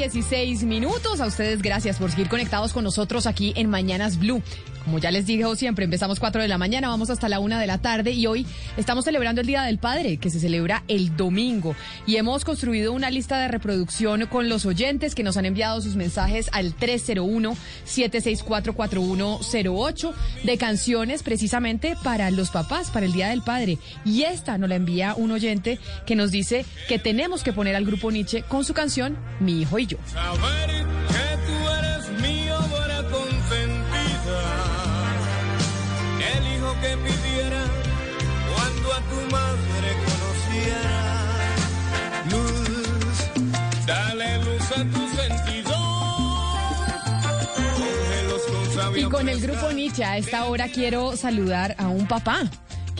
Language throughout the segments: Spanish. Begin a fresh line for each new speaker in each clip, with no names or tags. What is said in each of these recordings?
16 minutos. A ustedes gracias por seguir conectados con nosotros aquí en Mañanas Blue. Como ya les dije siempre, empezamos 4 de la mañana, vamos hasta la 1 de la tarde y hoy estamos celebrando el Día del Padre, que se celebra el domingo. Y hemos construido una lista de reproducción con los oyentes que nos han enviado sus mensajes al 301-764-4108 de canciones precisamente para los papás, para el Día del Padre. Y esta nos la envía un oyente que nos dice que tenemos que poner al grupo Nietzsche con su canción Mi hijo y.
que pidiera cuando a tu madre conociera. Luz, dale luz a tu sentido.
Y con el grupo Nietzsche a esta hora quiero saludar a un papá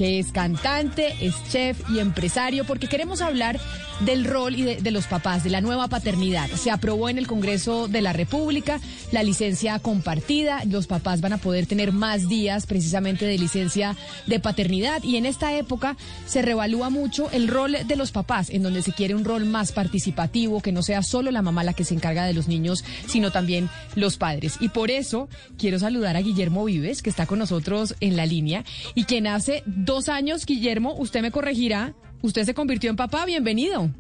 que es cantante, es chef y empresario, porque queremos hablar del rol y de, los papás, de la nueva paternidad. Se aprobó en el Congreso de la República la licencia compartida. Los papás van a poder tener más días precisamente de licencia de paternidad. Y en esta época se revalúa mucho el rol de los papás, en donde se quiere un rol más participativo, que no sea solo la mamá la que se encarga de los niños, sino también los padres. Y por eso quiero saludar a Guillermo Vives, que está con nosotros en la línea y quien hace años, Guillermo, usted me corregirá, usted se convirtió en papá, bienvenido.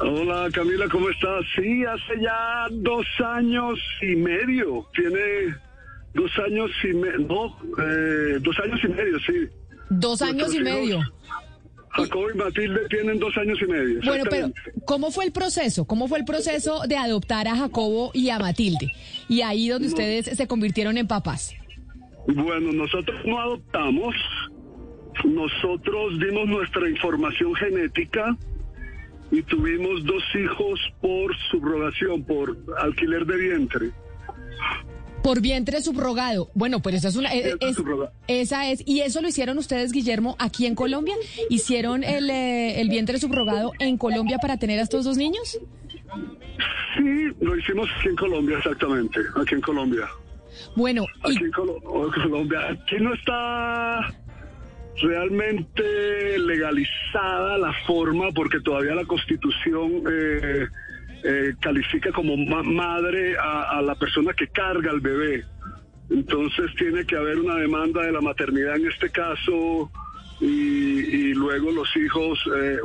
Hola Camila, ¿cómo estás? Sí, hace ya dos años y medio. Tiene dos años y medio, no, eh, dos años y medio, sí.
Dos años y medio.
Jacobo y Matilde tienen dos años y medio.
Bueno, pero ¿cómo fue el proceso? ¿Cómo fue el proceso de adoptar a Jacobo y a Matilde? Y ahí donde ustedes se convirtieron en papás.
Bueno, nosotros no adoptamos, nosotros dimos nuestra información genética y tuvimos dos hijos por subrogación, por alquiler de vientre.
Por vientre subrogado. Bueno, pues esa es una. esa es. ¿Y eso lo hicieron ustedes, Guillermo, aquí en Colombia? ¿Hicieron el, eh, el vientre subrogado en Colombia para tener a estos dos niños?
Sí, lo hicimos aquí en Colombia, exactamente. Aquí en Colombia.
Bueno.
Aquí en Colombia. Aquí no está realmente legalizada la forma porque todavía la constitución eh, eh, califica como madre a, la persona que carga al bebé. Entonces tiene que haber una demanda de la maternidad en este caso y, luego los hijos eh,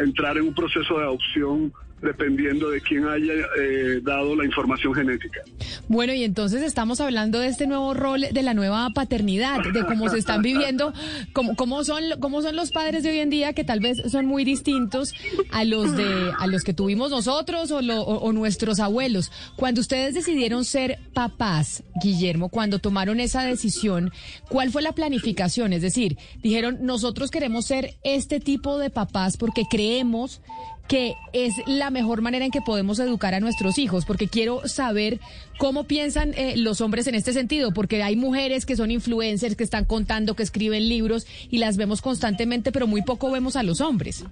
entrar en un proceso de adopción dependiendo de quién haya eh, dado la información genética.
Bueno, y entonces estamos hablando de este nuevo rol de la nueva paternidad, de cómo se están viviendo, cómo, son cómo son los padres de hoy en día que tal vez son muy distintos a los de a los que tuvimos nosotros o, o nuestros abuelos. Cuando ustedes decidieron ser papás, Guillermo, cuando tomaron esa decisión, ¿cuál fue la planificación? Es decir, dijeron, nosotros queremos ser este tipo de papás porque creemos que es la mejor manera en que podemos educar a nuestros hijos, porque quiero saber cómo piensan eh, los hombres en este sentido, porque hay mujeres que son influencers, que están contando, que escriben libros y las vemos constantemente, pero muy poco vemos a los hombres.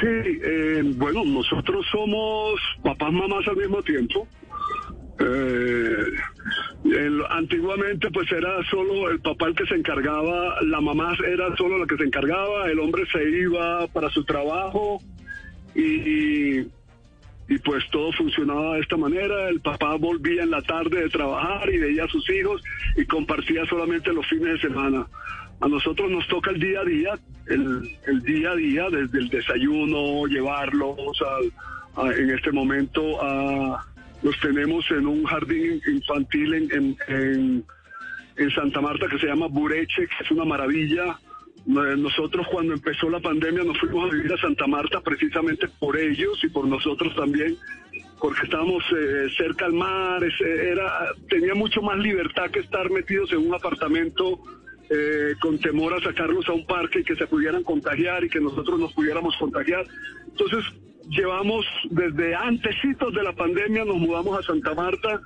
Sí, eh, bueno, nosotros somos papás, mamás al mismo tiempo. Eh, antiguamente pues era solo el papá el que se encargaba, la mamá era solo la que se encargaba, el hombre se iba para su trabajo y, y pues todo funcionaba de esta manera. El papá volvía en la tarde de trabajar y veía a sus hijos y compartía solamente los fines de semana. a nosotros nos toca el día a día, el, día a día, desde el desayuno, llevarlos en este momento a, los tenemos en un jardín infantil en, en, en Santa Marta que se llama Bureche, que es una maravilla. Nosotros cuando empezó la pandemia nos fuimos a vivir a Santa Marta precisamente por ellos y por nosotros también, porque estábamos eh, cerca al mar, era, tenía mucho más libertad que estar metidos en un apartamento eh, con temor a sacarlos a un parque y que se pudieran contagiar y que nosotros nos pudiéramos contagiar. Entonces llevamos desde antesitos de la pandemia, nos mudamos a Santa Marta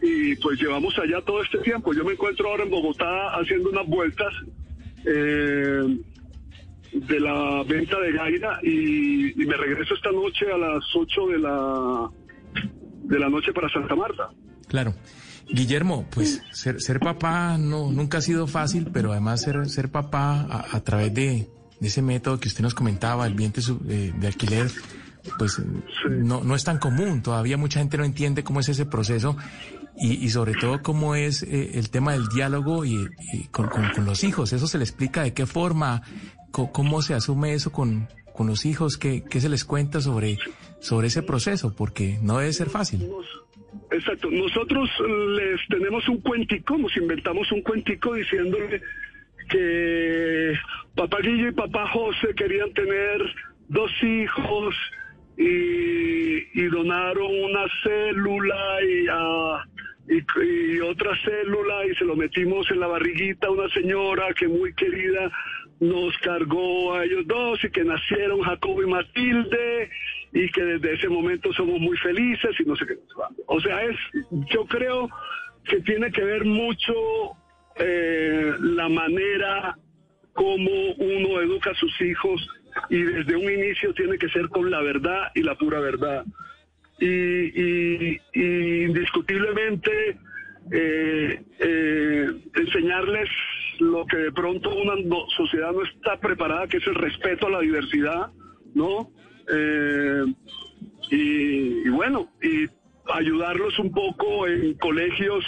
y pues llevamos allá todo este tiempo. Yo me encuentro ahora en Bogotá haciendo unas vueltas eh, de la venta de Gaira y, me regreso esta noche a las 8 de la, de la noche para Santa Marta.
Claro. Guillermo, pues ser, ser papá no, nunca ha sido fácil, pero además ser, ser papá a, través de, ese método que usted nos comentaba, el vientre de, de alquiler, pues no, no es tan común. Todavía mucha gente no entiende cómo es ese proceso y, sobre todo cómo es eh, el tema del diálogo y, con, los hijos. Eso se le explica de qué forma, cómo se asume eso con, con los hijos, qué, qué se les cuenta sobre, sobre ese proceso, porque no debe ser fácil.
Exacto. Nosotros les tenemos un cuentico, nos inventamos un cuentico diciéndole que papá Guillo y papá José querían tener dos hijos y, donaron una célula y, y, otra célula y se lo metimos en la barriguita a una señora que muy querida nos cargó a ellos dos y que nacieron Jacobo y Matilde y que desde ese momento somos muy felices y no sé qué. O sea, es, yo creo que tiene que ver mucho eh, la manera como uno educa a sus hijos y desde un inicio tiene que ser con la verdad y la pura verdad. Y, indiscutiblemente eh, eh, enseñarles lo que de pronto una sociedad no está preparada, que es el respeto a la diversidad, ¿no? Eh, y, y, bueno, y ayudarlos un poco en colegios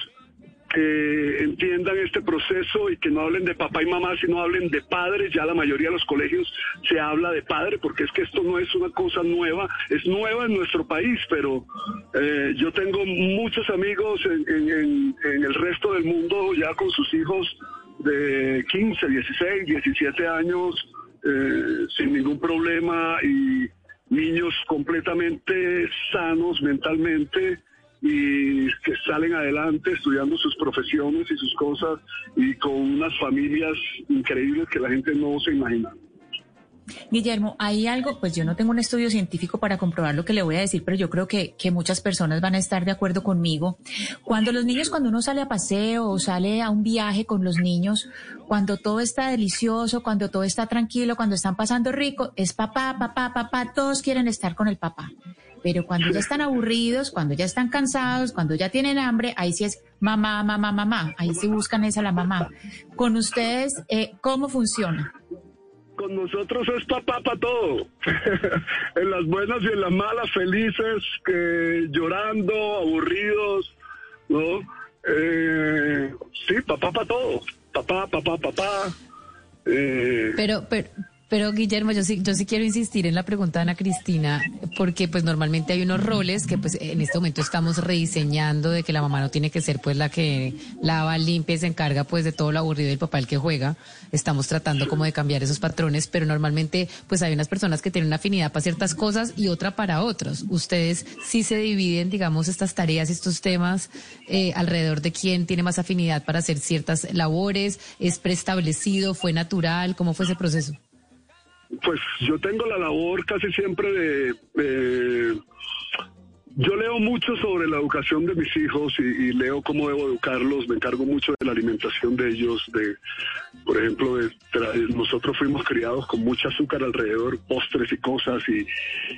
que entiendan este proceso y que no hablen de papá y mamá, sino hablen de padres. Ya la mayoría de los colegios se habla de padre, porque es que esto no es una cosa nueva, es nueva en nuestro país, pero eh, yo tengo muchos amigos en, el resto del mundo ya con sus hijos de 15, 16, 17 años, eh, sin ningún problema y niños completamente sanos mentalmente y que salen adelante estudiando sus profesiones y sus cosas y con unas familias increíbles que la gente no se imagina.
Guillermo, hay algo, pues yo no tengo un estudio científico para comprobar lo que le voy a decir, pero yo creo que, que, muchas personas van a estar de acuerdo conmigo. Cuando los niños, cuando uno sale a paseo o sale a un viaje con los niños, cuando todo está delicioso, cuando todo está tranquilo, cuando están pasando rico, es papá, papá, papá, todos quieren estar con el papá. Pero cuando ya están aburridos, cuando ya están cansados, cuando ya tienen hambre, ahí sí es mamá, mamá, mamá. Ahí sí buscan esa la mamá. Con ustedes, eh, ¿cómo funciona?
Con nosotros es papá para todo. en las buenas y en las malas, felices, que llorando, aburridos, ¿no? Eh, sí, papá para todo. Papá, papá, papá.
Eh, pero, pero, pero Guillermo, yo sí, yo sí quiero insistir en la pregunta de Ana Cristina, porque pues normalmente hay unos roles que pues en este momento estamos rediseñando de que la mamá no tiene que ser pues la que lava, limpia y se encarga pues de todo lo aburrido del papá el que juega. Estamos tratando como de cambiar esos patrones, pero normalmente pues hay unas personas que tienen una afinidad para ciertas cosas y otra para otros. Ustedes sí se dividen, digamos, estas tareas, estos temas eh, alrededor de quién tiene más afinidad para hacer ciertas labores, es preestablecido, fue natural, ¿cómo fue ese proceso?
Pues yo tengo la labor casi siempre de... yo leo mucho sobre la educación de mis hijos y, leo cómo debo educarlos, me encargo mucho de la alimentación de ellos, de, por ejemplo, de, nosotros fuimos criados con mucho azúcar alrededor, postres y cosas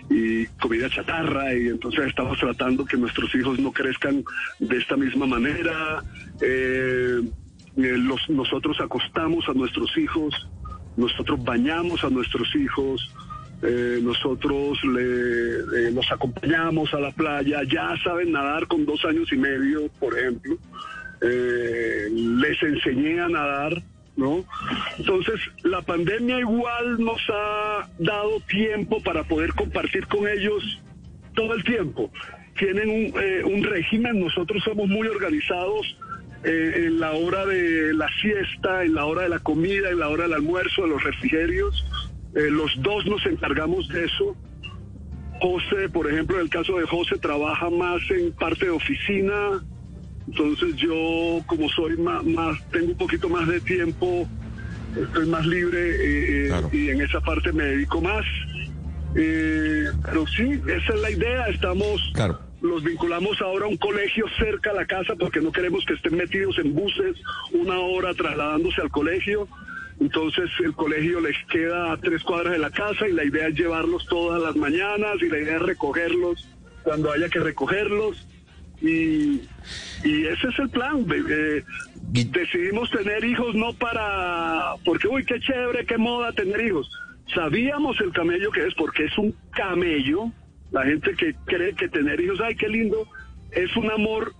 y, comida chatarra y entonces estamos tratando que nuestros hijos no crezcan de esta misma manera. Eh, eh, los, nosotros acostamos a nuestros hijos nosotros bañamos a nuestros hijos, eh, nosotros le, eh, los acompañamos a la playa, ya saben nadar con dos años y medio, por ejemplo. Eh, les enseñé a nadar ¿no? Entonces, la pandemia igual nos ha dado tiempo para poder compartir con ellos todo el tiempo. Tienen un, un régimen, nosotros somos muy organizados eh, en la hora de la siesta, en la hora de la comida, en la hora del almuerzo, de los refrigerios. Eh, los dos nos encargamos de eso. José, por ejemplo, en el caso de José, trabaja más en parte de oficina, entonces yo, como soy más, más tengo un poquito más de tiempo, estoy más libre eh, eh, y en esa parte me dedico más. Eh, pero sí, esa es la idea. Estamos, los vinculamos ahora a un colegio cerca a la casa porque no queremos que estén metidos en buses una hora trasladándose al colegio. Entonces el colegio les queda a tres cuadras de la casa y la idea es llevarlos todas las mañanas y la idea es recogerlos cuando haya que recogerlos. Y, y ese es el plan. Eh, decidimos tener hijos no para, porque uy, qué chévere, qué moda tener hijos. Sabíamos el camello que es, porque es un camello. La gente que cree que tener hijos, ay, qué lindo, es un amor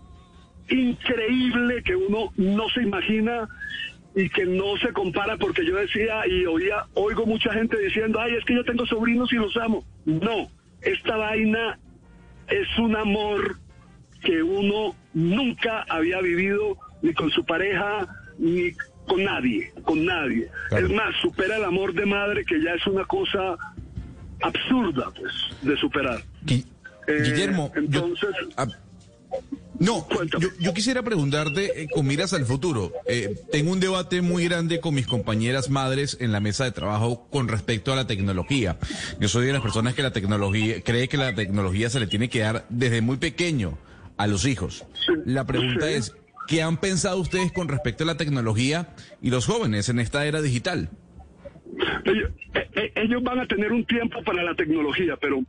increíble que uno no se imagina y que no se compara porque yo decía y oía, oigo mucha gente diciendo, ay, es que yo tengo sobrinos y los amo. No, esta vaina es un amor que uno nunca había vivido ni con su pareja ni con nadie, con nadie. Es más, supera el amor de madre que ya es una cosa absurda pues de superar.
Eh, Guillermo, entonces ah, no, yo, quisiera preguntarte eh, con miras al futuro. Eh, tengo un debate muy grande con mis compañeras madres en la mesa de trabajo con respecto a la tecnología. Yo soy de las personas que la tecnología cree que la tecnología se le tiene que dar desde muy pequeño a los hijos. La pregunta es, ¿qué han pensado ustedes con respecto a la tecnología y los jóvenes en esta era digital?
Ellos, eh, eh, ellos van a tener un tiempo para la tecnología, pero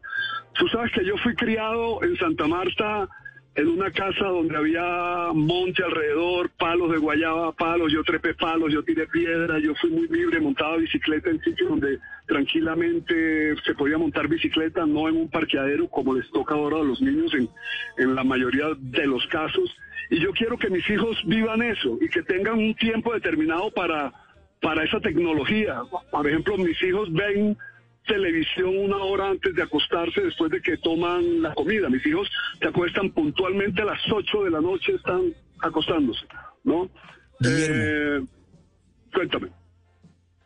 tú sabes que yo fui criado en Santa Marta en una casa donde había monte alrededor, palos de guayaba, palos, yo trepé palos, yo tiré piedra, yo fui muy libre, montaba bicicleta en sitios donde tranquilamente se podía montar bicicleta, no en un parqueadero como les toca ahora a los niños en, en la mayoría de los casos. Y yo quiero que mis hijos vivan eso y que tengan un tiempo determinado para, para esa tecnología. Por ejemplo, mis hijos ven televisión una hora antes de acostarse después de que toman la comida. Mis hijos se acuestan puntualmente a las 8 de la noche, están acostándose, ¿no? Eh, cuéntame.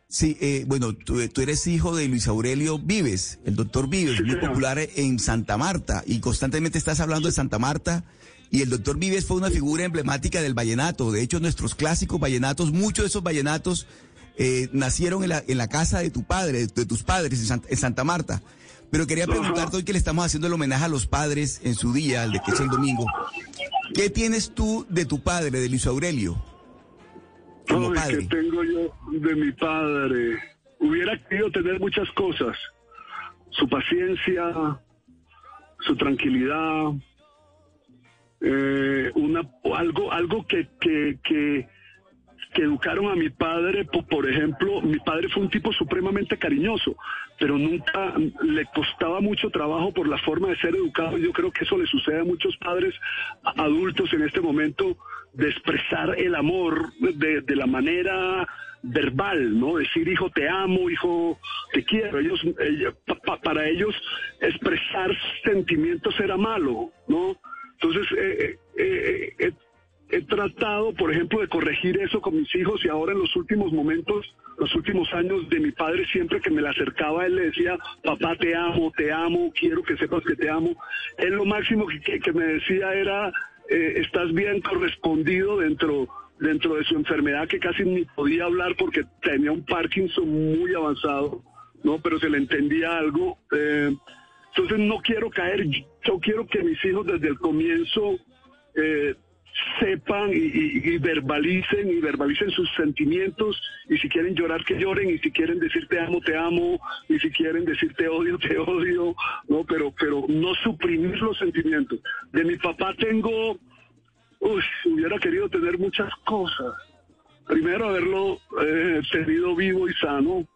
Sí, eh, bueno, tú, eres hijo de Luis Aurelio Vives, el doctor Vives, muy popular en Santa Marta, y constantemente estás hablando de Santa Marta, y el doctor Vives fue una figura emblemática del vallenato. De hecho, nuestros clásicos vallenatos, muchos de esos vallenatos eh, nacieron en la, en la, casa de tu padre, de, tus padres, en Santa, Marta. Pero quería preguntarte hoy que le estamos haciendo el homenaje a los padres en su día, el de que es el domingo. ¿Qué tienes tú de tu padre, de Luis Aurelio?
Como ¿Qué tengo yo de mi padre? Hubiera querido tener muchas cosas. Su paciencia, su tranquilidad, eh, una, algo, algo que, que, que que educaron a mi padre, por ejemplo, mi padre fue un tipo supremamente cariñoso, pero nunca le costaba mucho trabajo por la forma de ser educado. Yo creo que eso le sucede a muchos padres adultos en este momento de expresar el amor de, de la manera verbal, ¿no? Decir hijo te amo, hijo te quiero. Ellos, para ellos expresar sentimientos era malo, ¿no? Entonces eh, eh, eh, he tratado, por ejemplo, de corregir eso con mis hijos y ahora en los últimos momentos, los últimos años de mi padre, siempre que me le acercaba, él le decía, papá, te amo, te amo, quiero que sepas que te amo. Él lo máximo que, me decía era, eh, estás bien correspondido dentro dentro de su enfermedad que casi ni podía hablar porque tenía un Parkinson muy avanzado, ¿no? Pero se le entendía algo. Eh, entonces no quiero caer, yo quiero que mis hijos desde el comienzo eh, sepan y, verbalicen y verbalicen sus sentimientos. Y si quieren llorar que lloren. Y si quieren decir te amo te amo. Y si quieren decir te odio te odio no pero pero no suprimir los sentimientos. De mi papá tengo uy, hubiera querido tener muchas cosas. Primero haberlo eh, tenido vivo y sano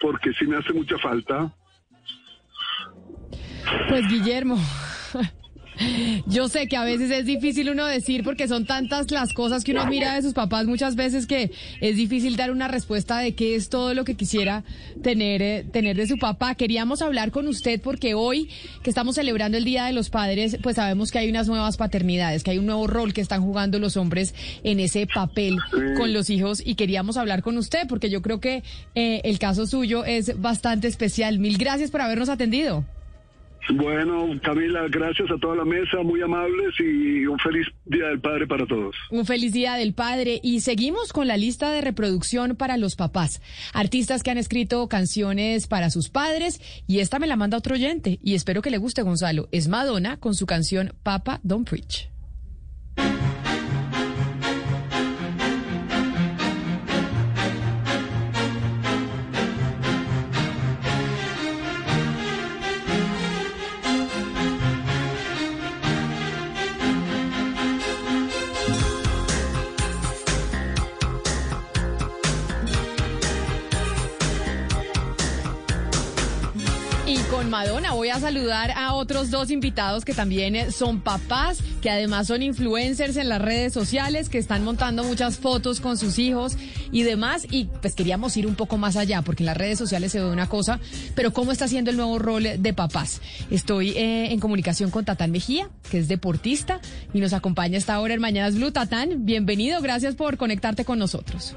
porque sí me hace mucha falta.
Pues Guillermo Yo sé que a veces es difícil uno decir porque son tantas las cosas que uno mira de sus papás muchas veces que es difícil dar una respuesta de qué es todo lo que quisiera tener, eh, tener de su papá. Queríamos hablar con usted porque hoy que estamos celebrando el Día de los Padres, pues sabemos que hay unas nuevas paternidades, que hay un nuevo rol que están jugando los hombres en ese papel con los hijos y queríamos hablar con usted porque yo creo que eh, el caso suyo es bastante especial. Mil gracias por habernos atendido.
Bueno, Camila, gracias a toda la mesa, muy amables y un feliz Día del Padre para todos.
Un feliz Día del Padre y seguimos con la lista de reproducción para los papás. Artistas que han escrito canciones para sus padres y esta me la manda otro oyente y espero que le guste Gonzalo. Es Madonna con su canción Papa Don't Preach. A saludar a otros dos invitados que también eh, son papás, que además son influencers en las redes sociales, que están montando muchas fotos con sus hijos y demás. Y pues queríamos ir un poco más allá, porque en las redes sociales se ve una cosa, pero ¿cómo está siendo el nuevo rol de papás? Estoy eh, en comunicación con Tatán Mejía, que es deportista y nos acompaña esta hora en Mañanas Blue. Tatán, bienvenido, gracias por conectarte con nosotros.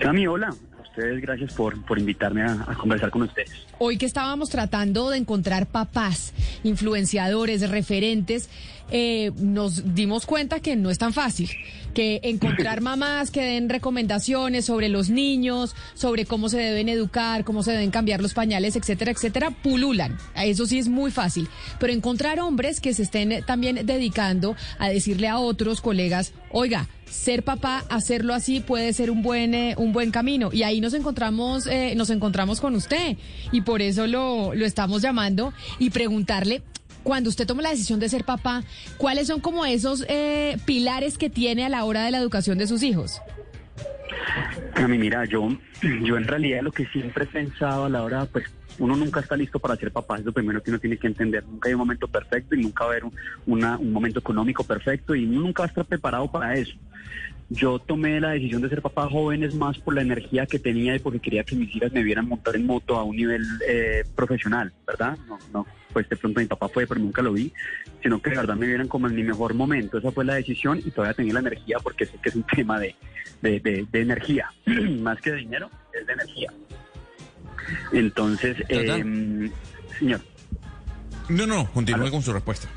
Cami, hola ustedes, gracias por, por invitarme a, conversar con ustedes.
Hoy que estábamos tratando de encontrar papás, influenciadores, referentes, eh, nos dimos cuenta que no es tan fácil, que encontrar mamás que den recomendaciones sobre los niños, sobre cómo se deben educar, cómo se deben cambiar los pañales, etcétera, etcétera, pululan. Eso sí es muy fácil. Pero encontrar hombres que se estén también dedicando a decirle a otros colegas, oiga, ser papá, hacerlo así puede ser un buen eh, un buen camino y ahí nos encontramos eh, nos encontramos con usted y por eso lo, lo estamos llamando y preguntarle cuando usted toma la decisión de ser papá, ¿cuáles son como esos eh, pilares que tiene a la hora de la educación de sus hijos?
A mí, mira, yo, yo en realidad lo que siempre he pensado a la hora, pues uno nunca está listo para ser papá, es lo primero que uno tiene que entender. Nunca hay un momento perfecto y nunca va a haber un, un momento económico perfecto y uno nunca va a estar preparado para eso. Yo tomé la decisión de ser papá joven es más por la energía que tenía y porque quería que mis hijas me vieran montar en moto a un nivel eh, profesional, ¿verdad? No, no, pues de pronto mi papá fue, pero nunca lo vi, sino que de verdad me vieran como en mi mejor momento. Esa fue la decisión y todavía tenía la energía porque sé que es un tema de, de, energía, más que de dinero, es de energía. Entonces, eh, señor.
No, no, continúe con su respuesta.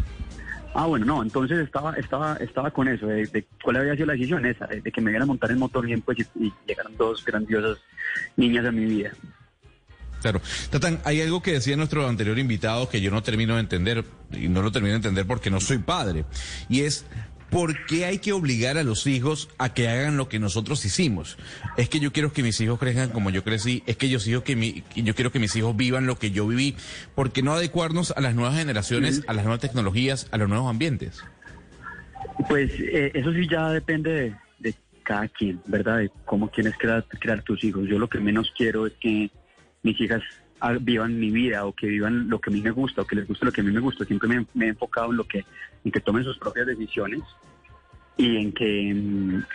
Ah, bueno, no, entonces estaba estaba estaba con eso, de, cuál había sido la decisión esa, de, que me vieran montar en motor bien, pues, y, llegaron dos grandiosas niñas a mi vida.
Claro. Tatán, hay algo que decía nuestro anterior invitado que yo no termino de entender, y no lo termino de entender porque no soy padre, y es ¿por qué hay que obligar a los hijos a que hagan lo que nosotros hicimos? Es que yo quiero que mis hijos crezcan como yo crecí, es que yo, sigo que quiero que mis hijos vivan lo que yo viví. ¿Por qué no adecuarnos a las nuevas generaciones, a las nuevas tecnologías, a los nuevos ambientes?
Pues eh, eso sí ya depende de, cada quien, ¿verdad? De cómo quieres crear tus hijos. Yo lo que menos quiero es que mis hijas vivan mi vida o que vivan lo que a mí me gusta o que les guste lo que a mí me gusta. Siempre me, he enfocado en lo que, en que tomen sus propias decisiones y en que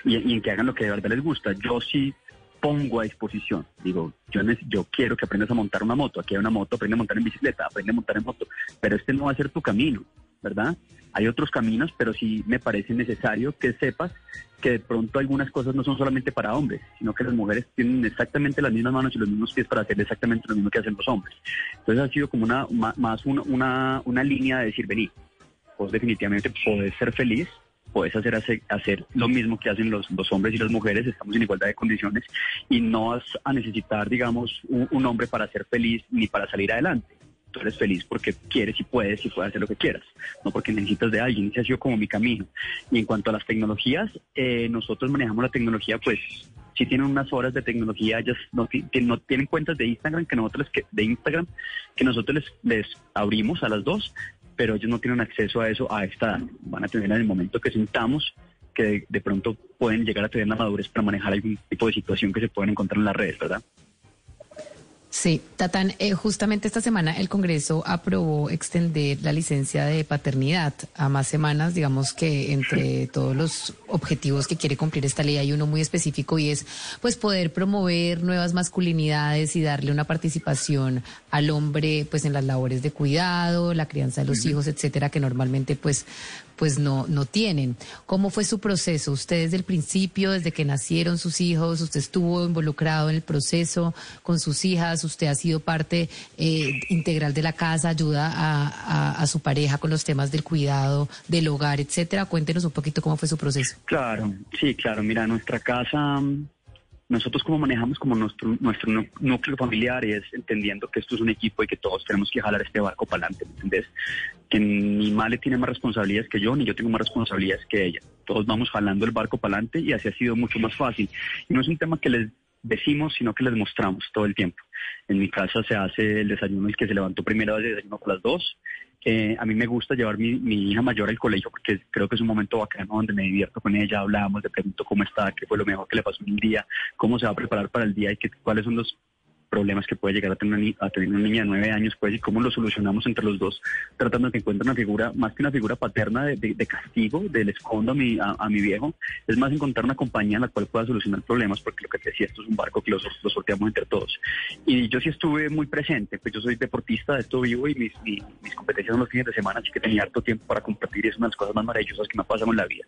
y, en que hagan lo que de verdad les gusta. Yo sí pongo a disposición. Digo, yo, yo quiero que aprendas a montar una moto. Aquí hay una moto, aprende a montar en bicicleta, aprende a montar en moto. Pero este no va a ser tu camino, ¿verdad? Hay otros caminos, pero sí me parece necesario que sepas que de pronto algunas cosas no son solamente para hombres, sino que las mujeres tienen exactamente las mismas manos y los mismos pies para hacer exactamente lo mismo que hacen los hombres. Entonces ha sido como una más una, una, línea de decir, vení, vos definitivamente podés ser feliz, podés hacer, hacer, lo mismo que hacen los, hombres y las mujeres, estamos en igualdad de condiciones y no vas a necesitar, digamos, un hombre para ser feliz ni para salir adelante tú eres feliz porque quieres y puedes y puedes hacer lo que quieras, no porque necesitas de alguien. Ese ha sido como mi camino. Y en cuanto a las tecnologías, eh, nosotros manejamos la tecnología, pues si tienen unas horas de tecnología, ellas no, no tienen cuentas de Instagram que nosotros les, de Instagram que nosotros les, abrimos a las dos, pero ellos no tienen acceso a eso a esta. Van a tener en el momento que sintamos que de, de pronto pueden llegar a tener la madurez para manejar algún tipo de situación que se pueden encontrar en las redes, ¿verdad?
Sí, Tatán, eh, justamente esta semana el Congreso aprobó extender la licencia de paternidad a más semanas. Digamos que entre todos los objetivos que quiere cumplir esta ley hay uno muy específico y es pues poder promover nuevas masculinidades y darle una participación al hombre pues en las labores de cuidado, la crianza de los hijos, etcétera, que normalmente pues pues no, no tienen. ¿Cómo fue su proceso? Usted desde el principio, desde que nacieron sus hijos, usted estuvo involucrado en el proceso con sus hijas, usted ha sido parte eh, integral de la casa, ayuda a, a, su pareja con los temas del cuidado, del hogar, etcétera. Cuéntenos un poquito cómo fue su proceso.
Claro, sí, claro. Mira, nuestra casa nosotros como manejamos como nuestro, nuestro núcleo familiar es entendiendo que esto es un equipo y que todos tenemos que jalar este barco para adelante, ¿me entendés? Que ni Male tiene más responsabilidades que yo, ni yo tengo más responsabilidades que ella. Todos vamos jalando el barco para adelante y así ha sido mucho más fácil. Y no es un tema que les decimos, sino que les mostramos todo el tiempo. En mi casa se hace el desayuno, el que se levantó primero el desayuno con las dos. Eh, a mí me gusta llevar mi, mi hija mayor al colegio porque creo que es un momento bacano donde me divierto con ella, hablamos, le pregunto cómo está, qué fue lo mejor que le pasó en el día, cómo se va a preparar para el día y qué, cuáles son los problemas que puede llegar a tener, una, a tener una niña de nueve años, pues, y cómo lo solucionamos entre los dos, tratando de que encuentre una figura, más que una figura paterna de, de, castigo, del escondo a mi, a, mi viejo, es más encontrar una compañía en la cual pueda solucionar problemas, porque lo que te decía, esto es un barco que los, los sorteamos entre todos. Y yo sí estuve muy presente, pues yo soy deportista, de esto vivo y mis, mis, competencias son los fines de semana, así que tenía harto tiempo para compartir y es una de las cosas más maravillosas que me ha pasado en la vida.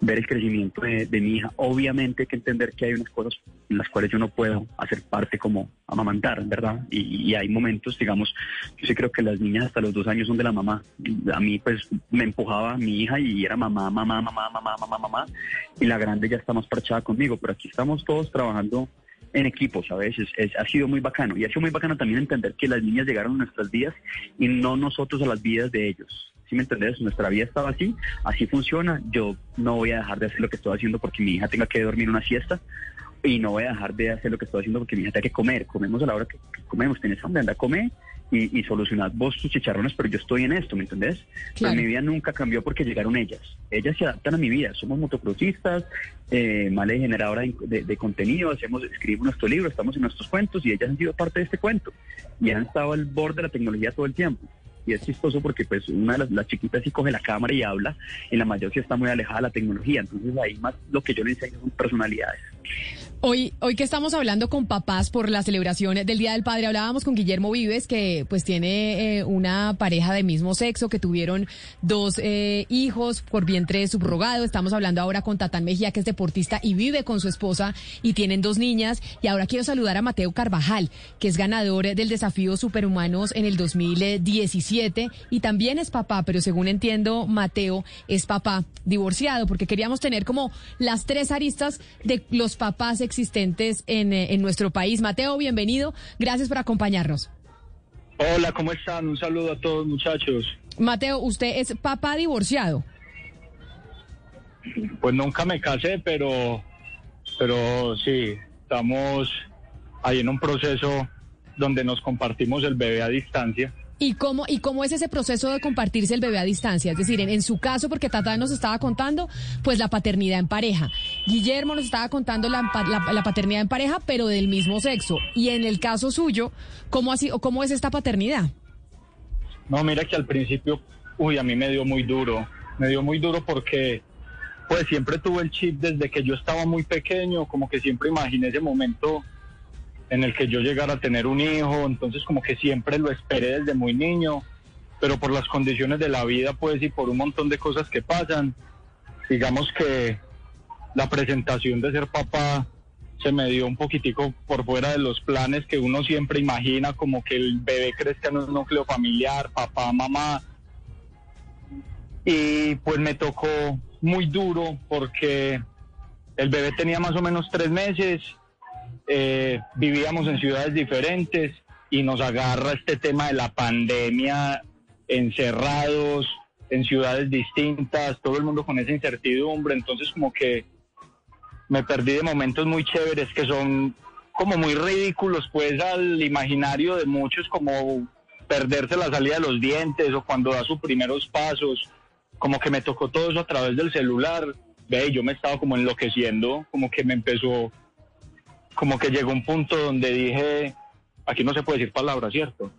Ver el crecimiento de, de mi hija. Obviamente hay que entender que hay unas cosas en las cuales yo no puedo hacer parte como amamantar, ¿verdad? Y, hay momentos, digamos, yo sí creo que las niñas hasta los dos años son de la mamá. A mí, pues, me empujaba mi hija y era mamá, mamá, mamá, mamá, mamá, mamá, y la grande ya está más parchada conmigo, pero aquí estamos todos trabajando en equipo, ¿sabes? Es, ha sido muy bacano. Y ha sido muy bacano también entender que las niñas llegaron a nuestras vidas y no nosotros a las vidas de ellos. ¿Sí me entendés? Nuestra vida estaba así, así funciona. Yo no voy a dejar de hacer lo que estoy haciendo porque mi hija tenga que dormir una siesta y no voy a dejar de hacer lo que estoy haciendo porque mi hija tiene que comer. Comemos a la hora que, comemos. Tienes hambre, anda a comer y, y solucionad vos tus chicharrones, pero yo estoy en esto, ¿me entendés? Pero mi vida nunca cambió porque llegaron ellas. Ellas se adaptan a mi vida. Somos motocrossistas, eh, male generadora de, de, contenido, hacemos, escribimos nuestro libro, estamos en nuestros cuentos y ellas han sido parte de este cuento y han estado al borde de la tecnología todo el tiempo y es chistoso porque pues una de las, chiquitas sí coge la cámara y habla y la mayor sí está muy alejada de la tecnología entonces ahí más lo que yo le enseño son personalidades
Hoy, hoy que estamos hablando con papás por la celebración del Día del Padre, hablábamos con Guillermo Vives, que pues tiene eh, una pareja de mismo sexo, que tuvieron dos eh, hijos por vientre subrogado. Estamos hablando ahora con Tatán Mejía, que es deportista y vive con su esposa y tienen dos niñas. Y ahora quiero saludar a Mateo Carvajal, que es ganador del desafío Superhumanos en el 2017 y también es papá, pero según entiendo, Mateo es papá divorciado, porque queríamos tener como las tres aristas de los papás existentes en, eh, en nuestro país. Mateo, bienvenido. Gracias por acompañarnos.
Hola, ¿cómo están? Un saludo a todos, muchachos.
Mateo, ¿usted es papá divorciado?
Pues nunca me casé, pero, pero sí, estamos ahí en un proceso donde nos compartimos el bebé a distancia.
¿Y cómo, ¿Y cómo es ese proceso de compartirse el bebé a distancia? Es decir, en, su caso, porque Tata nos estaba contando, pues la paternidad en pareja. Guillermo nos estaba contando la, la, paternidad en pareja, pero del mismo sexo. Y en el caso suyo, ¿cómo, así, cómo es esta paternidad?
No, mira que al principio, uy, a mí me dio muy duro. Me dio muy duro porque, pues siempre tuve el chip desde que yo estaba muy pequeño, como que siempre imaginé ese momento en el que yo llegara a tener un hijo, entonces como que siempre lo esperé desde muy niño, pero por las condiciones de la vida, pues, y por un montón de cosas que pasan, digamos que la presentación de ser papá se me dio un poquitico por fuera de los planes que uno siempre imagina, como que el bebé crezca en un núcleo familiar, papá, mamá. Y pues me tocó muy duro porque el bebé tenía más o menos tres meses eh, vivíamos en ciudades diferentes y nos agarra este tema de la pandemia encerrados en ciudades distintas, todo el mundo con esa incertidumbre, entonces como que me perdí de momentos muy chéveres que son como muy ridículos pues al imaginario de muchos como perderse la salida de los dientes o cuando da sus primeros pasos, como que me tocó todo eso a través del celular, ve, yo me estaba como enloqueciendo, como que me empezó como que llegó un punto donde dije, aquí no se puede decir palabra, ¿cierto?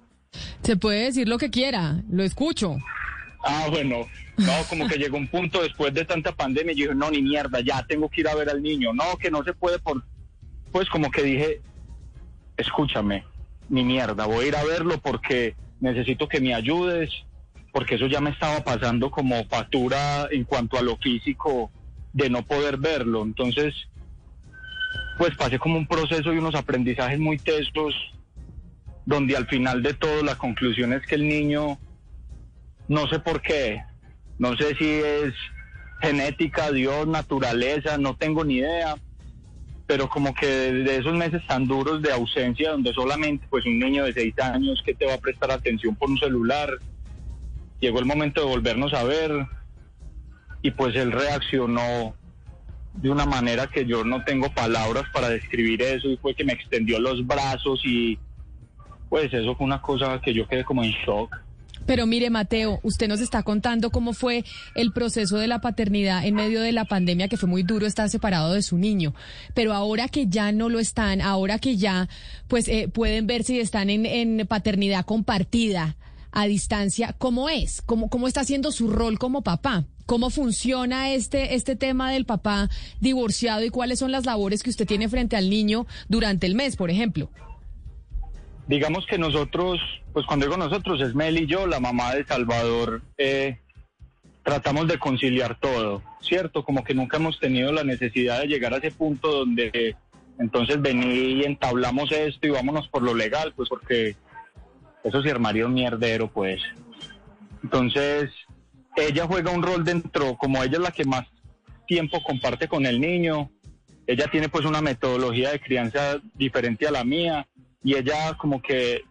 Se puede decir lo que quiera, lo escucho.
Ah, bueno, no, como que llegó un punto después de tanta pandemia, yo dije, no, ni mierda, ya tengo que ir a ver al niño, no, que no se puede por... Pues como que dije, escúchame, ni mierda, voy a ir a verlo porque necesito que me ayudes, porque eso ya me estaba pasando como factura en cuanto a lo físico de no poder verlo. Entonces, pues pasé como un proceso y unos aprendizajes muy tesos, donde al final de todo la conclusión es que el niño, no sé por qué, no sé si es genética, Dios, naturaleza, no tengo ni idea, pero como que de esos meses tan duros de ausencia, donde solamente pues un niño de seis años que te va a prestar atención por un celular, llegó el momento de volvernos a ver y pues él reaccionó de una manera que yo no tengo palabras para describir eso y fue que me extendió los brazos y pues eso fue una cosa que yo quedé como en shock.
Pero mire, Mateo, usted nos está contando cómo fue el proceso de la paternidad en medio de la pandemia, que fue muy duro estar separado de su niño. Pero ahora que ya no lo están, ahora que ya pues eh, pueden ver si están en, en paternidad compartida a distancia, ¿cómo es? ¿Cómo, ¿Cómo está haciendo su rol como papá? ¿Cómo funciona este, este tema del papá divorciado y cuáles son las labores que usted tiene frente al niño durante el mes, por ejemplo?
Digamos que nosotros, pues cuando digo nosotros, es Mel y yo, la mamá de Salvador, eh, tratamos de conciliar todo, ¿cierto? Como que nunca hemos tenido la necesidad de llegar a ese punto donde entonces vení y entablamos esto y vámonos por lo legal, pues porque eso sí armaría un mierdero, pues. Entonces, ella juega un rol dentro, como ella es la que más tiempo comparte con el niño, ella tiene pues una metodología de crianza diferente a la mía y ella como que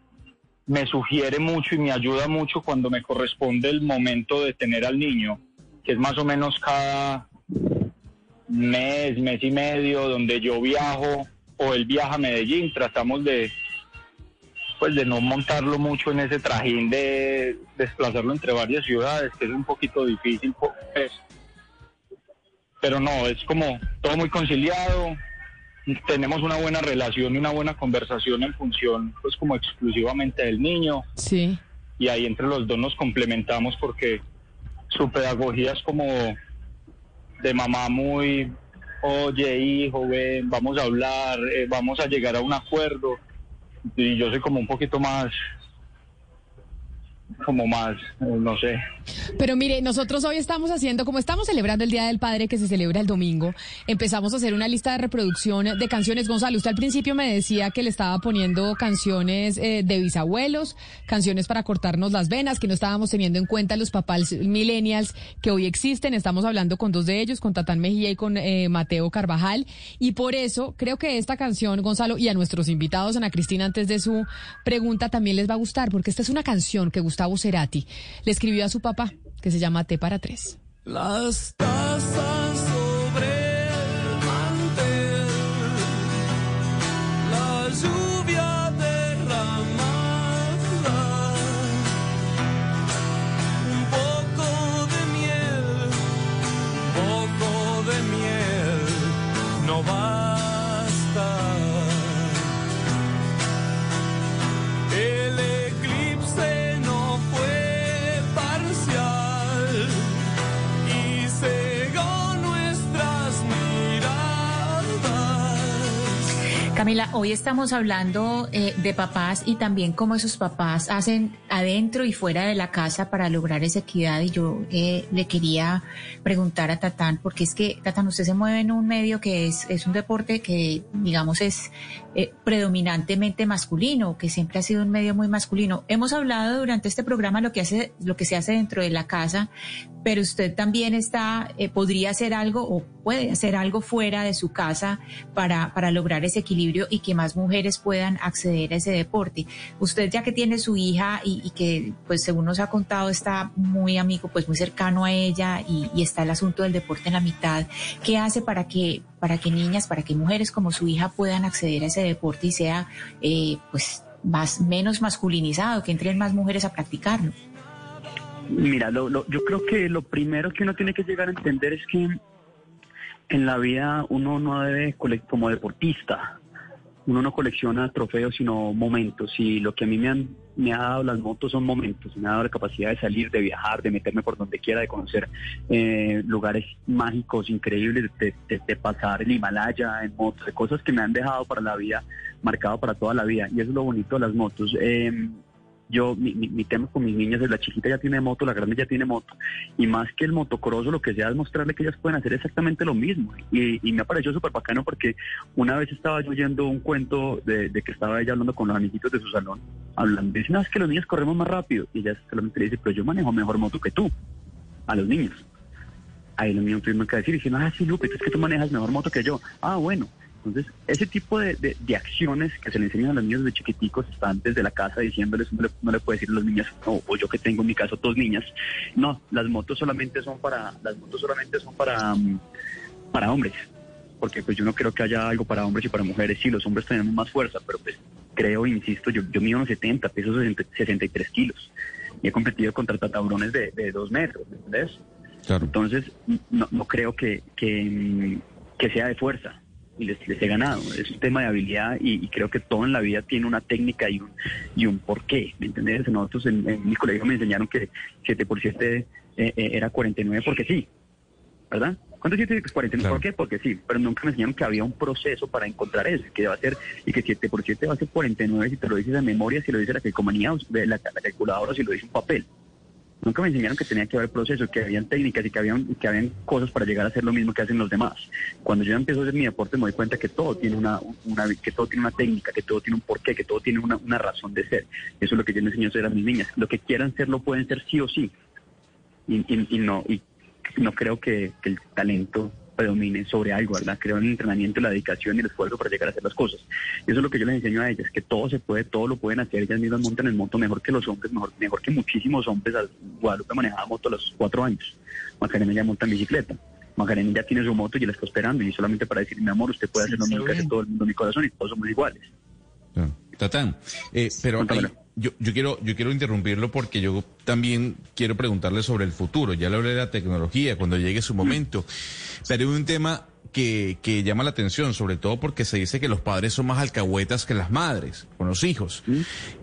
me sugiere mucho y me ayuda mucho cuando me corresponde el momento de tener al niño, que es más o menos cada mes, mes y medio, donde yo viajo o él viaja a Medellín, tratamos de pues de no montarlo mucho en ese trajín de desplazarlo entre varias ciudades, que es un poquito difícil, pues. pero no, es como todo muy conciliado, tenemos una buena relación y una buena conversación en función, pues como exclusivamente del niño.
Sí.
Y ahí entre los dos nos complementamos porque su pedagogía es como de mamá muy, oye hijo, ven, vamos a hablar, eh, vamos a llegar a un acuerdo y yo soy como un poquito más como más, no sé.
Pero mire, nosotros hoy estamos haciendo, como estamos celebrando el Día del Padre que se celebra el domingo, empezamos a hacer una lista de reproducción de canciones. Gonzalo, usted al principio me decía que le estaba poniendo canciones eh, de bisabuelos, canciones para cortarnos las venas, que no estábamos teniendo en cuenta los papás millennials que hoy existen. Estamos hablando con dos de ellos, con Tatán Mejía y con eh, Mateo Carvajal. Y por eso creo que esta canción, Gonzalo, y a nuestros invitados, Ana Cristina, antes de su pregunta, también les va a gustar, porque esta es una canción que Gustavo Cerati le escribió a su papá, que se llama T para tres.
Las tazas
Camila, hoy estamos hablando eh, de papás y también cómo esos papás hacen adentro y fuera de la casa para lograr esa equidad. Y yo eh, le quería preguntar a Tatán, porque es que, Tatán, usted se mueve en un medio que es, es un deporte que, digamos, es eh, predominantemente masculino, que siempre ha sido un medio muy masculino. Hemos hablado durante este programa lo que hace, lo que se hace dentro de la casa, pero usted también está, eh, podría hacer algo o puede hacer algo fuera de su casa para, para lograr ese equilibrio y que más mujeres puedan acceder a ese deporte. Usted ya que tiene su hija y, que, pues según nos ha contado, está muy amigo, pues muy cercano a ella y, y está el asunto del deporte en la mitad, ¿qué hace para que, para que niñas, para que mujeres como su hija puedan acceder a ese deporte y sea, eh, pues, más, menos masculinizado, que entren más mujeres a practicarlo?
Mira, lo, lo- yo creo que lo primero que uno tiene que llegar a entender es que en la vida uno no debe, como deportista, uno no colecciona trofeos, sino momentos. Y lo que a mí me han me ha dado las motos son momentos. Me ha dado la capacidad de salir, de viajar, de meterme por donde quiera, de conocer eh, lugares mágicos, increíbles, de, de, pasar el Himalaya en motos, de cosas que me han dejado para la vida, marcado para toda la vida. Y eso es lo bonito de las motos. Eh, yo, mi, mi, tema con mis niñas es la chiquita ya tiene moto, la grande ya tiene moto, y más que el motocross, lo que sea es mostrarle que ellas pueden hacer exactamente lo mismo. Y, y me pareció súper bacano porque una vez estaba yo oyendo un cuento de, que estaba ella hablando con los amiguitos de su salón, hablando, dice, no, es que los niños corremos más rápido, y ella solamente le dice, pero yo manejo mejor moto que tú, a los niños. Ahí los niños tuvieron que decir, diciendo, ah, sí, Lupe, es que tú manejas mejor moto que yo. Ah, bueno. Entonces, ese tipo de, de, acciones que se le enseñan a los niños de chiquiticos, están desde la casa diciéndoles, no le, no le puede decir a los niños, o yo que tengo en mi caso dos niñas, no, las motos solamente son para, las motos solamente son para, mm, para hombres, porque pues yo no creo que haya algo para hombres y para mujeres, sí, los hombres tenemos más fuerza, pero pues creo, insisto, yo, yo mido unos 70, peso 63 kilos, y he competido contra tatabrones de, de dos metros, ¿entendés? Entonces, no, no creo que, que, mm, que sea de fuerza y les, he ganado. Es un tema de habilidad y, creo que todo en la vida tiene una técnica y un, y un porqué, ¿me entiendes? Nosotros en, mi colegio me enseñaron que 7 por 7 eh, eh, era 49 porque sí, ¿verdad? ¿Cuánto 7 es 49? ¿Por qué? Porque sí, pero nunca me enseñaron que había un proceso para encontrar eso, que va a ser, y que 7 por 7 va a ser 49 si te lo dices de memoria, si lo dice la calcomanía, la, la calculadora, si lo dice un papel. Nunca me enseñaron que tenía que haber procesos, que habían técnicas y que habían, que habían cosas para llegar a hacer lo mismo que hacen los demás. Cuando yo empiezo a hacer mi deporte me doy cuenta que todo tiene una, que todo tiene una técnica, que todo tiene un porqué, que todo tiene una, una razón de ser. Eso es lo que yo les enseño a hacer a mis niñas. Lo que quieran ser lo pueden ser sí o sí. Y, y, no, y no creo que el talento predomine sobre algo, ¿verdad? Creo en el entrenamiento, la dedicación y el esfuerzo para llegar a hacer las cosas. Y eso es lo que yo les enseño a ellas, que todo se puede, todo lo pueden hacer. Ellas mismas montan el moto mejor que los hombres, mejor, mejor que muchísimos hombres. Guadalupe manejaba moto a los cuatro años. Macarena ya monta en bicicleta. Macarena ya tiene su moto y la está esperando. Y solamente para decir, mi amor, usted puede hacer lo mismo que hace todo el mundo en mi corazón y todos somos iguales.
Tatán, eh, pero yo, yo, quiero, yo quiero interrumpirlo porque yo también quiero preguntarle sobre el futuro. Ya le hablé de la tecnología cuando llegue su momento. Pero hay un tema que, que, llama la atención, sobre todo porque se dice que los padres son más alcahuetas que las madres con los hijos.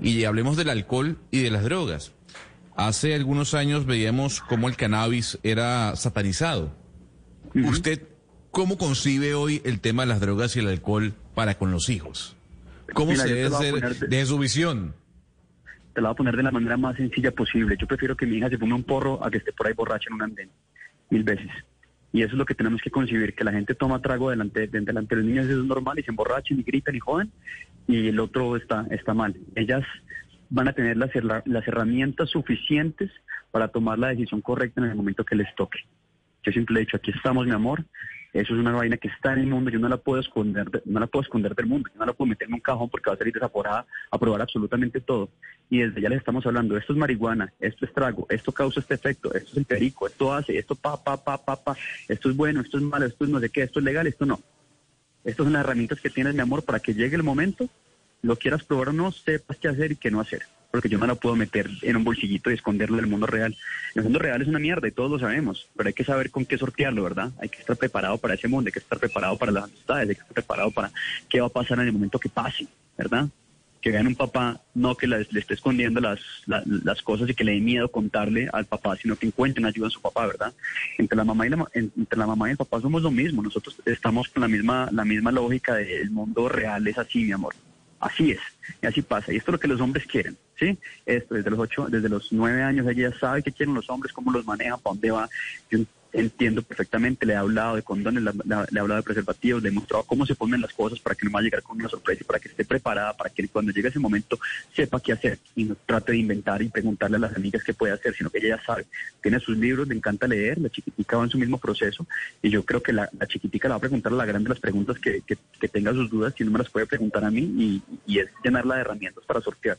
Y hablemos del alcohol y de las drogas. Hace algunos años veíamos cómo el cannabis era satanizado. ¿Usted cómo concibe hoy el tema de las drogas y el alcohol para con los hijos? ¿Cómo se debe hacer de su visión?
te la voy a poner de la manera más sencilla posible. Yo prefiero que mi hija se fume un porro a que esté por ahí borracha en un andén, mil veces. Y eso es lo que tenemos que concebir, que la gente toma trago delante, delante de los niños, eso es normal, y se emborrachan y gritan y joden, y el otro está, está mal. Ellas van a tener las, las herramientas suficientes para tomar la decisión correcta en el momento que les toque. Yo siempre le he dicho, aquí estamos, mi amor, eso es una vaina que está en el mundo, yo no la puedo esconder, no la puedo esconder del mundo, yo no la puedo meter en un cajón porque va a salir desaporada a probar absolutamente todo. Y desde ya les estamos hablando, esto es marihuana, esto es trago, esto causa este efecto, esto es el perico, esto hace, esto pa, pa, pa, pa, pa, esto es bueno, esto es malo, esto es no sé qué, esto es legal, esto no. Estas son las herramientas que tienes, mi amor, para que llegue el momento, lo quieras probar o no, sepas qué hacer y qué no hacer porque yo no la puedo meter en un bolsillito y esconderlo en el mundo real. El mundo real es una mierda y todos lo sabemos, pero hay que saber con qué sortearlo, ¿verdad? Hay que estar preparado para ese mundo, hay que estar preparado para las amistades, hay que estar preparado para qué va a pasar en el momento que pase, ¿verdad? Que vean un papá, no que le esté escondiendo las, las cosas y que le dé miedo contarle al papá, sino que encuentren ayuda en su papá, ¿verdad? Entre la mamá y la, entre la mamá y el papá somos lo mismo, nosotros estamos con la misma, la misma lógica del mundo real, es así, mi amor. Así es, y así pasa. Y esto es lo que los hombres quieren, ¿sí? Esto, desde los ocho, desde los nueve años ella ya sabe qué quieren los hombres, cómo los manejan, para dónde va entiendo perfectamente, le he hablado de condones, le, he hablado de preservativos, le he mostrado cómo se ponen las cosas para que no va a llegar con una sorpresa para que esté preparada, para que cuando llegue ese momento sepa qué hacer y no trate de inventar y preguntarle a las amigas qué puede hacer, sino que ella ya sabe. Tiene sus libros, le encanta leer, la chiquitica va en su mismo proceso y yo creo que la, chiquitica le va a preguntar a la grande las preguntas que, que, tenga sus dudas y no me las puede preguntar a mí y, y es llenarla de herramientas para sortear,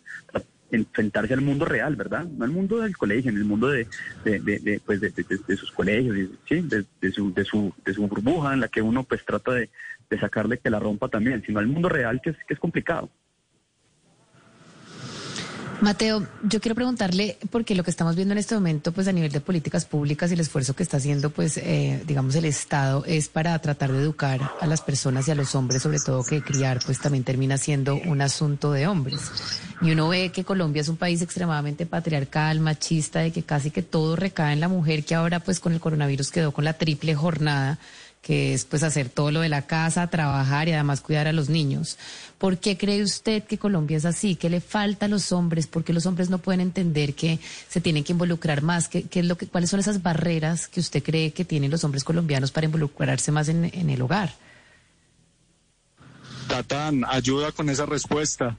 enfrentarse al mundo real, ¿verdad? No al mundo del colegio, en el mundo de, de, de, pues de, sus colegios, ¿sí? de, su, de, su, de su burbuja en la que uno pues trata de, sacarle que la rompa también, sino al mundo real que es, que es complicado.
Mateo, yo quiero preguntarle, porque lo que estamos viendo en este momento, pues a nivel de políticas públicas y el esfuerzo que está haciendo, pues, eh, digamos, el Estado es para tratar de educar a las personas y a los hombres, sobre todo que criar, pues también termina siendo un asunto de hombres. Y uno ve que Colombia es un país extremadamente patriarcal, machista, de que casi que todo recae en la mujer, que ahora, pues, con el coronavirus quedó con la triple jornada que es pues hacer todo lo de la casa, trabajar y además cuidar a los niños. ¿Por qué cree usted que Colombia es así? ¿Qué le falta a los hombres? ¿Por qué los hombres no pueden entender que se tienen que involucrar más? ¿Qué, qué es lo que, ¿Cuáles son esas barreras que usted cree que tienen los hombres colombianos para involucrarse más en, en el hogar?
Tatán, ayuda con esa respuesta.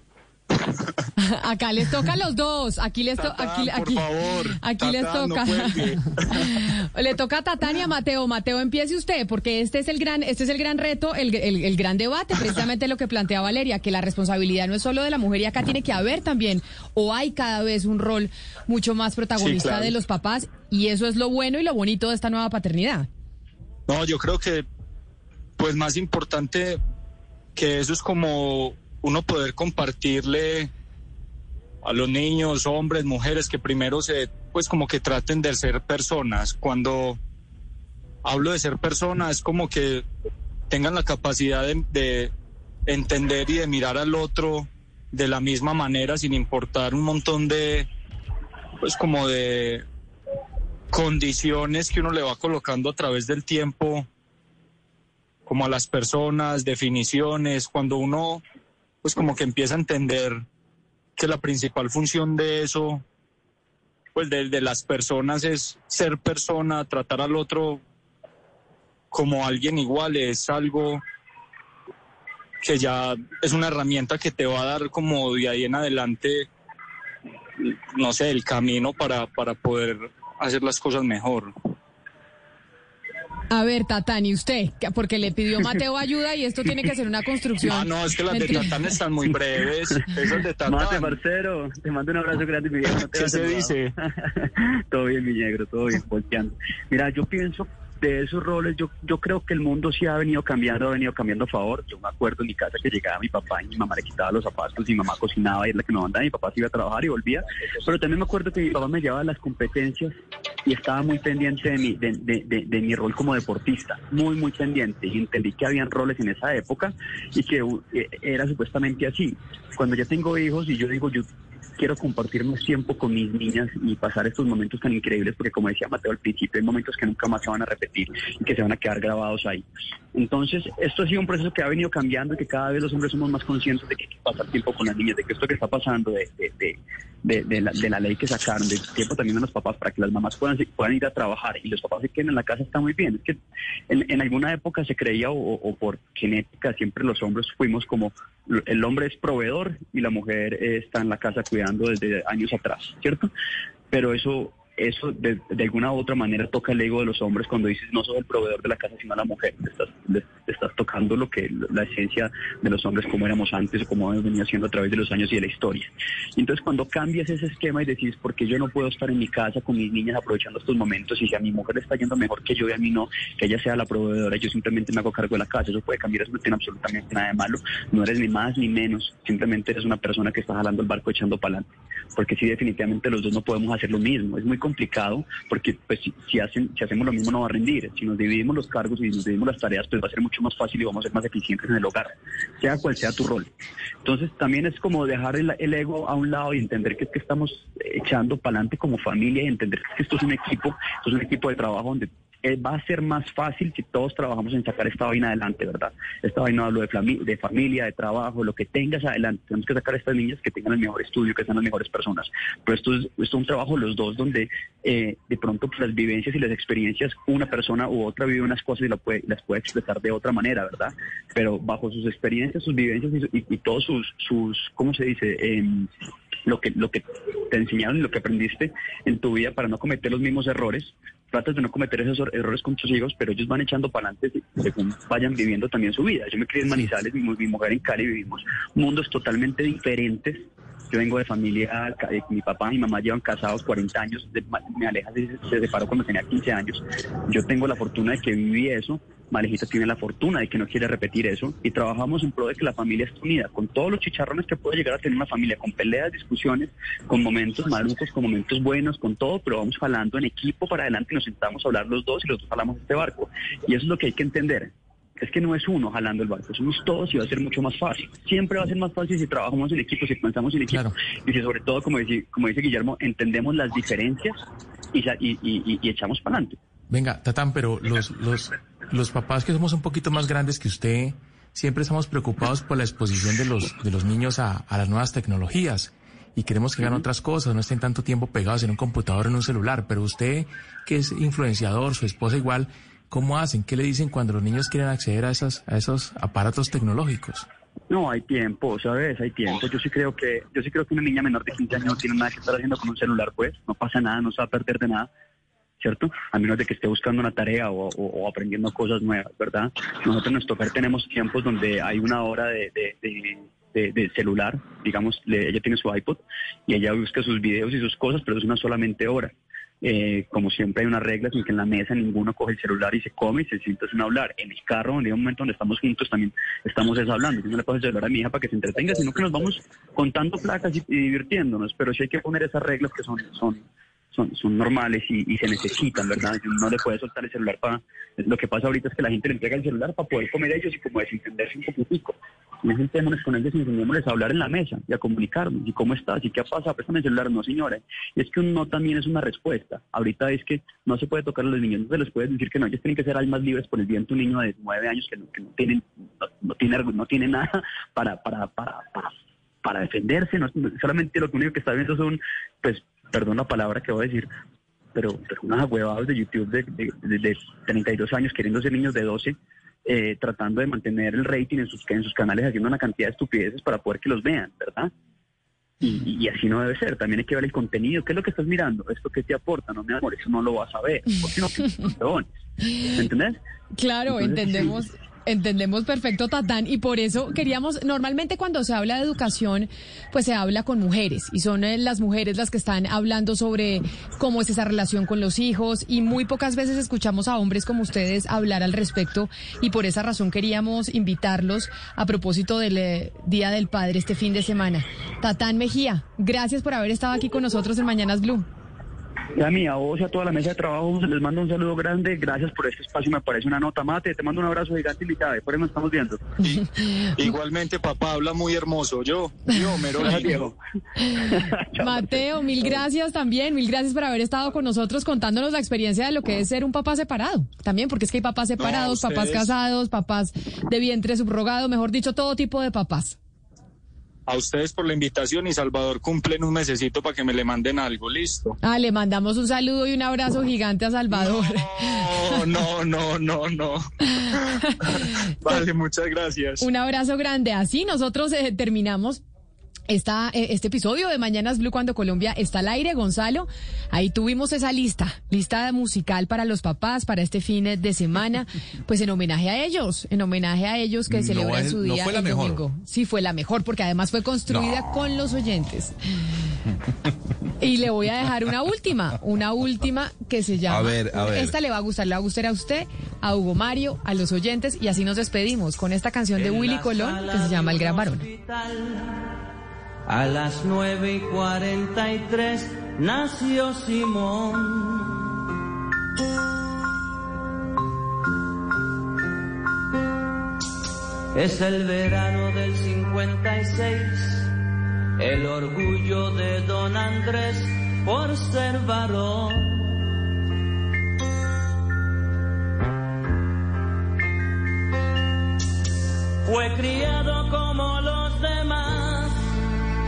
Acá les toca a los dos. Aquí les toca. Aquí, aquí,
por favor.
aquí les
Tatán,
toca. Le toca a Tatania Mateo. Mateo, empiece usted, porque este es el gran, este es el gran reto, el, el- el gran debate, precisamente lo que plantea Valeria, que la responsabilidad no es solo de la mujer y acá tiene que haber también, o hay cada vez un rol mucho más protagonista
Sí, claro.
de los papás, y eso es lo bueno y lo bonito de esta nueva paternidad.
No, yo creo que, pues más importante que eso es como uno poder compartirle a los niños, hombres, mujeres, que primero se, pues como que traten de ser personas. Cuando hablo de ser personas, es como que tengan la capacidad de, de entender y de mirar al otro de la misma manera, sin importar un montón de, pues como de condiciones que uno le va colocando a través del tiempo, como a las personas, definiciones, cuando uno pues como que empieza a entender que la principal función de eso, pues de, de las personas es ser persona, tratar al otro como alguien igual, es algo que ya es una herramienta que te va a dar como de ahí en adelante, no sé, el camino para, para poder hacer las cosas mejor.
A ver, Tatani, usted, que- porque le pidió Mateo ayuda y esto tiene que ser una construcción.
Ah, no, es que las de Tatán están muy breves. Esas de Tatán.
Mate, parcero, te mando un abrazo grande, mi
¿Qué se dice?
todo bien, mi negro, todo bien, volteando. Mira, yo pienso de esos roles, yo, yo creo que el mundo sí ha venido cambiando, ha venido cambiando a favor. Yo me acuerdo en mi casa que llegaba mi papá y mi mamá le quitaba los zapatos y mi mamá cocinaba y es la que me mandaba, mi papá se iba a trabajar y volvía. Pero también me acuerdo que mi papá me llevaba las competencias y estaba muy pendiente de mi, de, de- de- de mi rol como deportista, muy, muy pendiente. Y entendí que habían roles en esa época y que eh, era supuestamente así. Cuando ya tengo hijos y yo digo, yo quiero compartir más tiempo con mis niñas y pasar estos momentos tan increíbles, porque como decía Mateo al principio, hay momentos que nunca más se van a repetir y que se van a quedar grabados ahí. Entonces, esto ha sido un proceso que ha venido cambiando y que cada vez los hombres somos más conscientes de que hay que pasar tiempo con las niñas, de que esto que está pasando, de, de, de, de- la, la ley que sacaron, de tiempo también a los papás para que las mamás puedan, puedan ir a trabajar y los papás se queden en la casa está muy bien. Es que en, en alguna época se creía o, o por genética siempre los hombres fuimos como el hombre es proveedor y la mujer está en la casa cuidando desde años atrás, ¿cierto? Pero eso eso de, de alguna u otra manera toca el ego de los hombres cuando dices no sos el proveedor de la casa sino la mujer, te estás, le- estás tocando lo que la esencia de los hombres como éramos antes o como hemos venido haciendo a través de los años y de la historia. Y entonces cuando cambias ese esquema y decís porque yo no puedo estar en mi casa con mis niñas aprovechando estos momentos y si a mi mujer le está yendo mejor que yo y a mí no, que ella sea la proveedora, yo simplemente me hago cargo de la casa, eso puede cambiar, eso no tiene absolutamente nada de malo, no eres ni más ni menos, simplemente eres una persona que está jalando el barco echando para adelante, porque sí definitivamente los dos no podemos hacer lo mismo, es muy complicado porque pues si, si hacen, si hacemos lo mismo no va a rendir, si nos dividimos los cargos y nos dividimos las tareas pues va a ser mucho más fácil y vamos a ser más eficientes en el hogar, sea cual sea tu rol. Entonces también es como dejar el, el ego a un lado y entender que es que estamos echando para adelante como familia y entender que esto es un equipo, esto es un equipo de trabajo donde eh, va a ser más fácil si todos trabajamos en sacar esta vaina adelante, ¿verdad? Esta vaina hablo de, familia, de trabajo, lo que tengas adelante. Tenemos que sacar a estas niñas que tengan el mejor estudio, que sean las mejores personas. Pero esto es, esto es un trabajo los dos donde eh, de pronto las vivencias y las experiencias, una persona u otra vive unas cosas y las puede expresar de otra manera, ¿verdad? Pero bajo sus experiencias, sus vivencias y, y- y todos sus, sus, ¿cómo se dice? Em, lo que, lo que te enseñaron y lo que aprendiste en tu vida para no cometer los mismos errores. Tratas de no cometer esos er- errores con tus hijos, pero ellos van echando para adelante según vayan viviendo también su vida. Yo me crié en Manizales, mi, mi mujer en Cali, vivimos mundos totalmente diferentes Yo vengo de familia, eh, mi papá y mi mamá llevan casados 40 años, de- mi Aleja se, se separó cuando tenía 15 años. Yo tengo la fortuna de que viví eso, Malejita tiene la fortuna de que no quiere repetir eso y trabajamos en pro de que la familia esté unida, con todos los chicharrones que puede llegar a tener una familia, con peleas, discusiones, con momentos malucos, con momentos buenos, con todo, pero vamos jalando en equipo para adelante y nos sentamos a hablar los dos y los dos jalamos este barco. Y eso es lo que hay que entender. Es que no es uno jalando el barco, somos todos y va a ser mucho más fácil. Siempre va a ser más fácil si trabajamos en equipo, si pensamos en equipo. Y si sobre todo, como dice, como dice Guillermo, entendemos las diferencias y, sa- y, y- y echamos para adelante.
Venga, Tatán, pero los, los, los papás que somos un poquito más grandes que usted, siempre estamos preocupados por la exposición de los, de los niños a, a las nuevas tecnologías y queremos que hagan otras cosas, no estén tanto tiempo pegados en un computador, en un celular. Pero usted, que es influenciador, su esposa igual, ¿cómo hacen? ¿Qué le dicen cuando los niños quieren acceder a, esas, a esos aparatos tecnológicos?
No, hay tiempo, ¿sabes? Hay tiempo. Yo sí creo que yo sí creo que una niña menor de 15 años no tiene nada que estar haciendo con un celular, pues. No pasa nada, no se va a perder de nada, ¿cierto? A menos de que esté buscando una tarea o, aprendiendo cosas nuevas, ¿verdad? Nosotros en nuestro hogar tenemos tiempos donde hay una hora de- de- de celular, digamos, le- ella tiene su iPod y ella busca sus videos y sus cosas, pero es una solamente hora. Eh, como siempre hay unas reglas en que en la mesa ninguno coge el celular y se come y se sienta sin hablar. En el carro, hay un momento donde estamos juntos, también estamos eso hablando. Yo no le paso el celular a mi hija para que se entretenga, sino que nos vamos contando placas y, y divirtiéndonos. Pero sí hay que poner esas reglas que son, son, son, son normales y, y se necesitan, ¿verdad? No le puede soltar el celular para... Lo que pasa ahorita es que la gente le entrega el celular para poder comer ellos y como desentenderse un poquitico. No sentémonos con ellos y enseñémosles a hablar en la mesa y a comunicarnos. ¿Y cómo estás? ¿Y qué ha pasado? Préstame el celular. No, señora. Y es que un no también es una respuesta. Ahorita es que no se puede tocar a los niños, no se les puede decir que no. Ellos tienen que ser almas libres por el bien de un niño de nueve años que no, que no tienen, no, no tiene, no tiene nada para, para, para, para, para defenderse. No, solamente lo único que está viendo son, pues, perdón la palabra que voy a decir, pero, pero unos agüevados de YouTube de, de, de- de 32 años queriendo ser niños de 12, eh, tratando de mantener el rating en sus, en sus canales, haciendo una cantidad de estupideces para poder que los vean, ¿verdad? Y, y- así no debe ser. También hay que ver el contenido. ¿Qué es lo que estás mirando? ¿Esto qué te aporta? No, mi amor, eso no lo vas a ver. ¿Por qué no? Perdón. ¿Me entendés?
Claro,
Entonces,
entendemos.
sí.
Entendemos perfecto, Tatán, y por eso queríamos, normalmente cuando se habla de educación, pues se habla con mujeres, y son eh, las mujeres las que están hablando sobre cómo es esa relación con los hijos, y muy pocas veces escuchamos a hombres como ustedes hablar al respecto, y por esa razón queríamos invitarlos a propósito del eh, Día del Padre este fin de semana. Tatán Mejía, gracias por haber estado aquí con nosotros en Mañanas Blue.
Ya a mí, a vos y a toda la mesa de trabajo les mando un saludo grande. Gracias por este espacio. Me parece una nota mate. Te mando un abrazo gigante invitado. Por ahí nos estamos viendo.
Igualmente, papá habla muy hermoso. Yo, yo, mero Diego.
Mateo, mil gracias también, mil gracias por haber estado con nosotros contándonos la experiencia de lo que es ser un papá separado. También porque es que hay papás separados, papás
ustedes-
casados, papás de vientre subrogado, mejor dicho, todo tipo de papás.
A ustedes por la invitación y Salvador cumplen un mesecito para que me le manden algo, listo.
Ah, le mandamos un saludo y un abrazo gigante a Salvador.
No, no, no, no, no. Vale, muchas gracias.
Un abrazo grande. Así nosotros eh, terminamos esta, eh, este episodio de Mañanas Blue cuando Colombia está al aire, Gonzalo. Ahí tuvimos esa lista, lista musical para los papás para este fin de semana, pues en homenaje a ellos, en homenaje a ellos que
No
celebran
es-
su
no
día
fue la
el
mejor.
domingo. Sí, fue la mejor porque además fue construida con los oyentes. Y le voy a dejar una última, una última que se llama.
A ver, a ver.
Esta le va a gustar, le va a gustar a usted, a Hugo Mario, a los oyentes y así nos despedimos con esta canción de Willy Colón que se llama El Gran Varón.
A las nueve y cuarenta y tres nació Simón. Es el verano del 56, el orgullo de don Andrés por ser varón. Fue criado como los demás,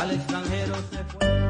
Al extranjero se fue.